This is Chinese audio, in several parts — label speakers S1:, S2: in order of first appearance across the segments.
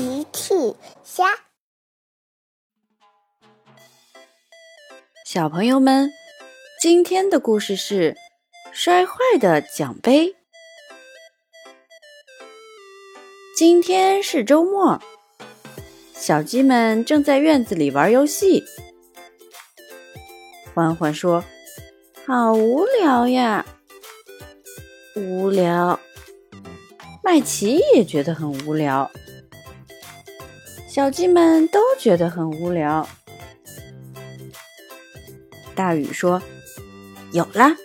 S1: 奇趣虾，
S2: 小朋友们，今天的故事是摔坏的奖杯。今天是周末，小鸡们正在院子里玩游戏。欢欢说：“好无聊呀！”无聊。麦琪也觉得很无聊。小鸡们都觉得很无聊。大雨说：“有了，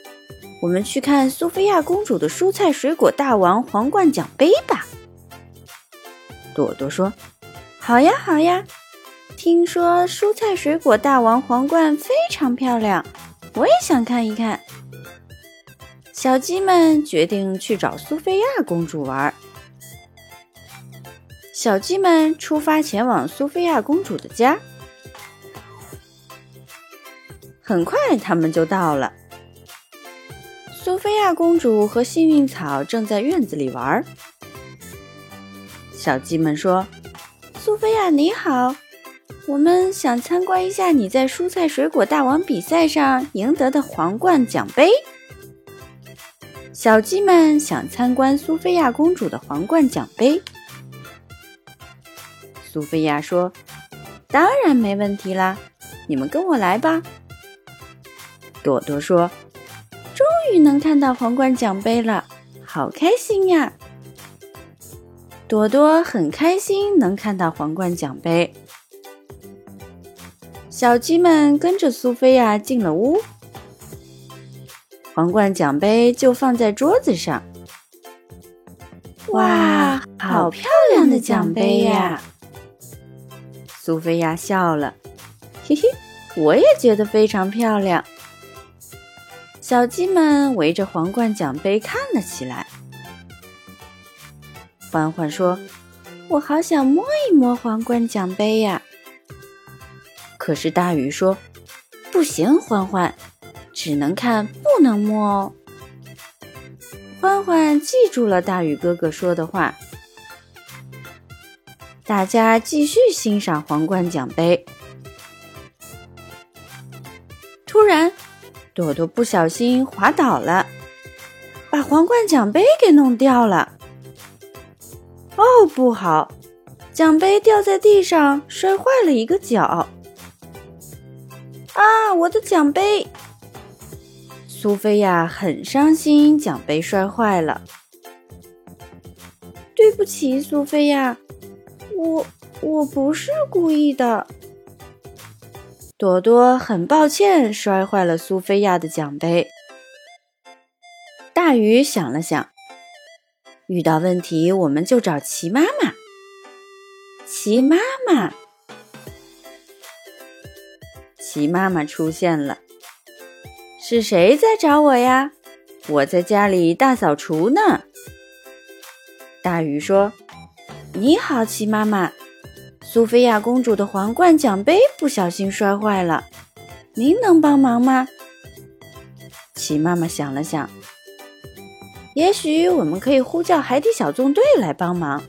S2: 我们去看苏菲亚公主的蔬菜水果大王皇冠奖杯吧。”朵朵说：“好呀，好呀！听说蔬菜水果大王皇冠非常漂亮，我也想看一看。”小鸡们决定去找苏菲亚公主玩。小鸡们出发前往苏菲亚公主的家，很快他们就到了。苏菲亚公主和幸运草正在院子里玩。小鸡们说：“苏菲亚你好，我们想参观一下你在蔬菜水果大王比赛上赢得的皇冠奖杯。”小鸡们想参观苏菲亚公主的皇冠奖杯。苏菲亚说：“当然没问题啦，你们跟我来吧。”朵朵说：“终于能看到皇冠奖杯了，好开心呀！”朵朵很开心能看到皇冠奖杯。小鸡们跟着苏菲亚进了屋，皇冠奖杯就放在桌子上。哇，好漂亮的奖杯呀！苏菲亚笑了，嘿嘿，我也觉得非常漂亮。小鸡们围着皇冠奖杯看了起来。欢欢说：“我好想摸一摸皇冠奖杯呀！”可是大鱼说：“不行，欢欢，只能看不能摸哦。”欢欢记住了大鱼哥哥说的话。大家继续欣赏皇冠奖杯。突然，朵朵不小心滑倒了，把皇冠奖杯给弄掉了。哦，不好！奖杯掉在地上，摔坏了一个角。啊，我的奖杯！苏菲亚很伤心，奖杯摔坏了。对不起，苏菲亚。我我不是故意的，朵朵很抱歉摔坏了苏菲亚的奖杯。大鱼想了想，遇到问题我们就找齐妈妈。齐妈妈，齐妈妈出现了，是谁在找我呀？我在家里大扫除呢。大鱼说。你好，齐妈妈。苏菲亚公主的皇冠奖杯不小心摔坏了，您能帮忙吗？齐妈妈想了想，也许我们可以呼叫海底小纵队来帮忙。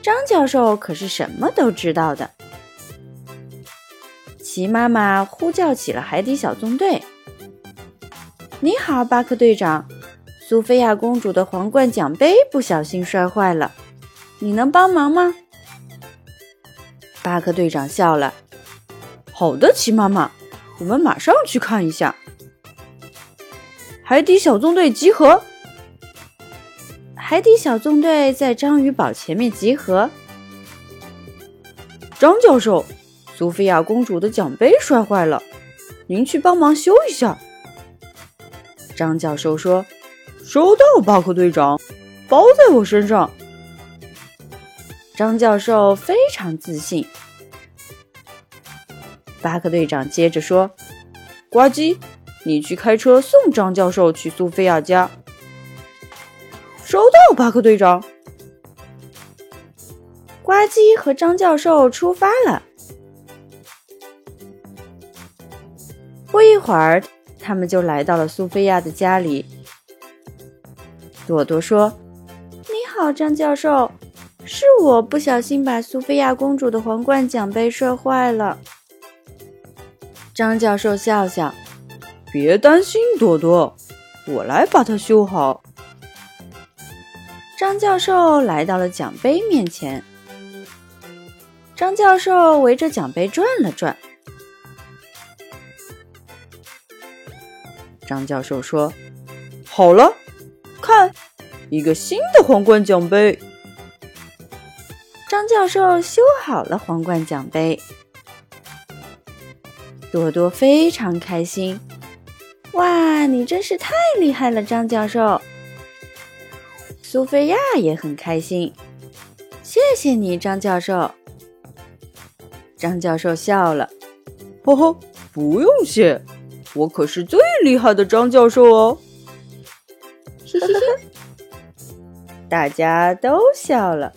S2: 张教授可是什么都知道的。齐妈妈呼叫起了海底小纵队。你好，巴克队长。苏菲亚公主的皇冠奖杯不小心摔坏了。你能帮忙吗？巴克队长笑了。好的，齐妈妈，我们马上去看一下。海底小纵队集合。海底小纵队在章鱼堡前面集合。张教授，苏菲亚公主的奖杯摔坏了，您去帮忙修一下。张教授说：“收到，巴克队长，包在我身上。”张教授非常自信。巴克队长接着说：“呱唧，你去开车送张教授去苏菲亚家。”收到，巴克队长。呱唧和张教授出发了。不一会儿，他们就来到了苏菲亚的家里。朵朵说：“你好，张教授。”是我不小心把苏菲亚公主的皇冠奖杯摔坏了。张教授笑笑：“
S1: 别担心，多多，我来把它修好。”
S2: 张教授来到了奖杯面前。张教授围着奖杯转了转。
S1: 张教授说：“好了，看，一个新的皇冠奖杯。”
S2: 张教授修好了皇冠奖杯，多多非常开心。哇，你真是太厉害了，张教授！苏菲亚也很开心，谢谢你，张教授。张教授笑了，
S1: 呵呵，不用谢，我可是最厉害的张教授哦。
S2: 大家都笑了。